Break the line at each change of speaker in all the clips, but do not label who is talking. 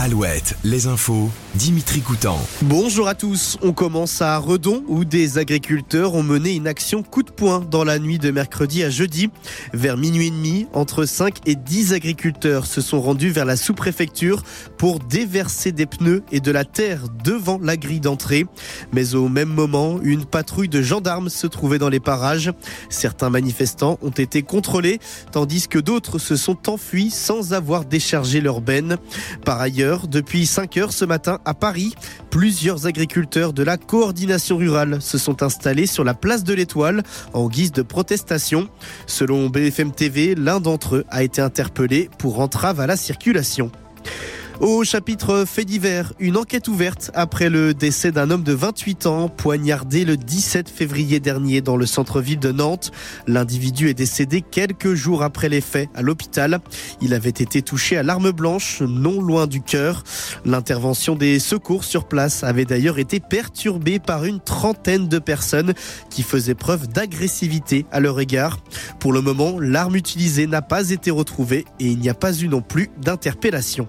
Alouette, les infos, Dimitri Coutan.
Bonjour à tous. On commence à Redon où des agriculteurs ont mené une action coup de poing dans la nuit de mercredi à jeudi. Vers minuit et demi, entre 5 et 10 agriculteurs se sont rendus vers la sous-préfecture pour déverser des pneus et de la terre devant la grille d'entrée. Mais au même moment, une patrouille de gendarmes se trouvait dans les parages. Certains manifestants ont été contrôlés tandis que d'autres se sont enfuis sans avoir déchargé leur benne. Par ailleurs, depuis 5 heures ce matin à Paris, plusieurs agriculteurs de la coordination rurale se sont installés sur la place de l'Étoile en guise de protestation. Selon BFM TV, l'un d'entre eux a été interpellé pour entrave à la circulation. Au chapitre fait divers, une enquête ouverte après le décès d'un homme de 28 ans poignardé le 17 février dernier dans le centre-ville de Nantes. L'individu est décédé quelques jours après les faits à l'hôpital. Il avait été touché à l'arme blanche, non loin du cœur. L'intervention des secours sur place avait d'ailleurs été perturbée par une trentaine de personnes qui faisaient preuve d'agressivité à leur égard. Pour le moment, l'arme utilisée n'a pas été retrouvée et il n'y a pas eu non plus d'interpellation.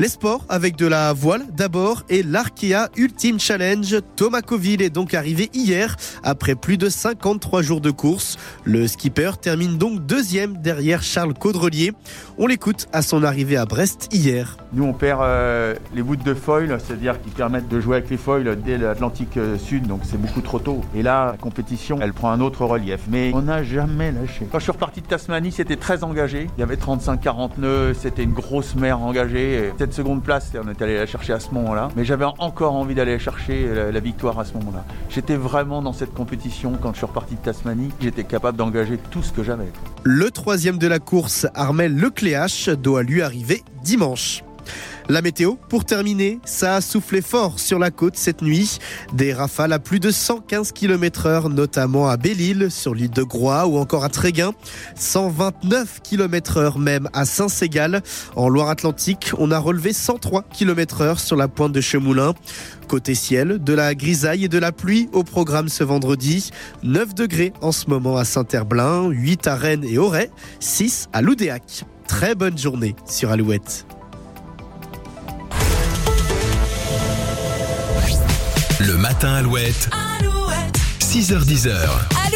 Les sports avec de la voile d'abord et l'Arkea Ultimate Challenge. Thomas Coville est donc arrivé hier après plus de 53 jours de course. Le skipper termine donc deuxième derrière Charles Caudrelier. On l'écoute à son arrivée à Brest hier.
Nous on perd euh, les bouts de foil, c'est-à-dire qui permettent de jouer avec les foils dès l'Atlantique euh, Sud, donc c'est beaucoup trop tôt. Et là, la compétition, elle prend un autre relief. Mais on n'a jamais lâché. Quand je suis reparti de Tasmanie, c'était très engagé. Il y avait 35-40 nœuds, c'était une grosse mer engagée. Seconde place, on est allé la chercher à ce moment-là. Mais j'avais encore envie d'aller chercher la, la victoire à ce moment-là. J'étais vraiment dans cette compétition quand je suis reparti de Tasmanie. J'étais capable d'engager tout ce que j'avais.
Le troisième de la course, Armel Lecléache, doit lui arriver dimanche. La météo, pour terminer, ça a soufflé fort sur la côte cette nuit. Des rafales à plus de 115 km heure, notamment à Belle-Île, sur l'île de Groix ou encore à Tréguin. 129 km heure même à Saint-Ségal. En Loire-Atlantique, on a relevé 103 km heure sur la pointe de Chemoulin. Côté ciel, de la grisaille et de la pluie au programme ce vendredi. 9 degrés en ce moment à Saint-Herblain, 8 à Rennes et Auray, 6 à Loudéac. Très bonne journée sur Alouette.
Matin Alouette.
Alouette.
6h10.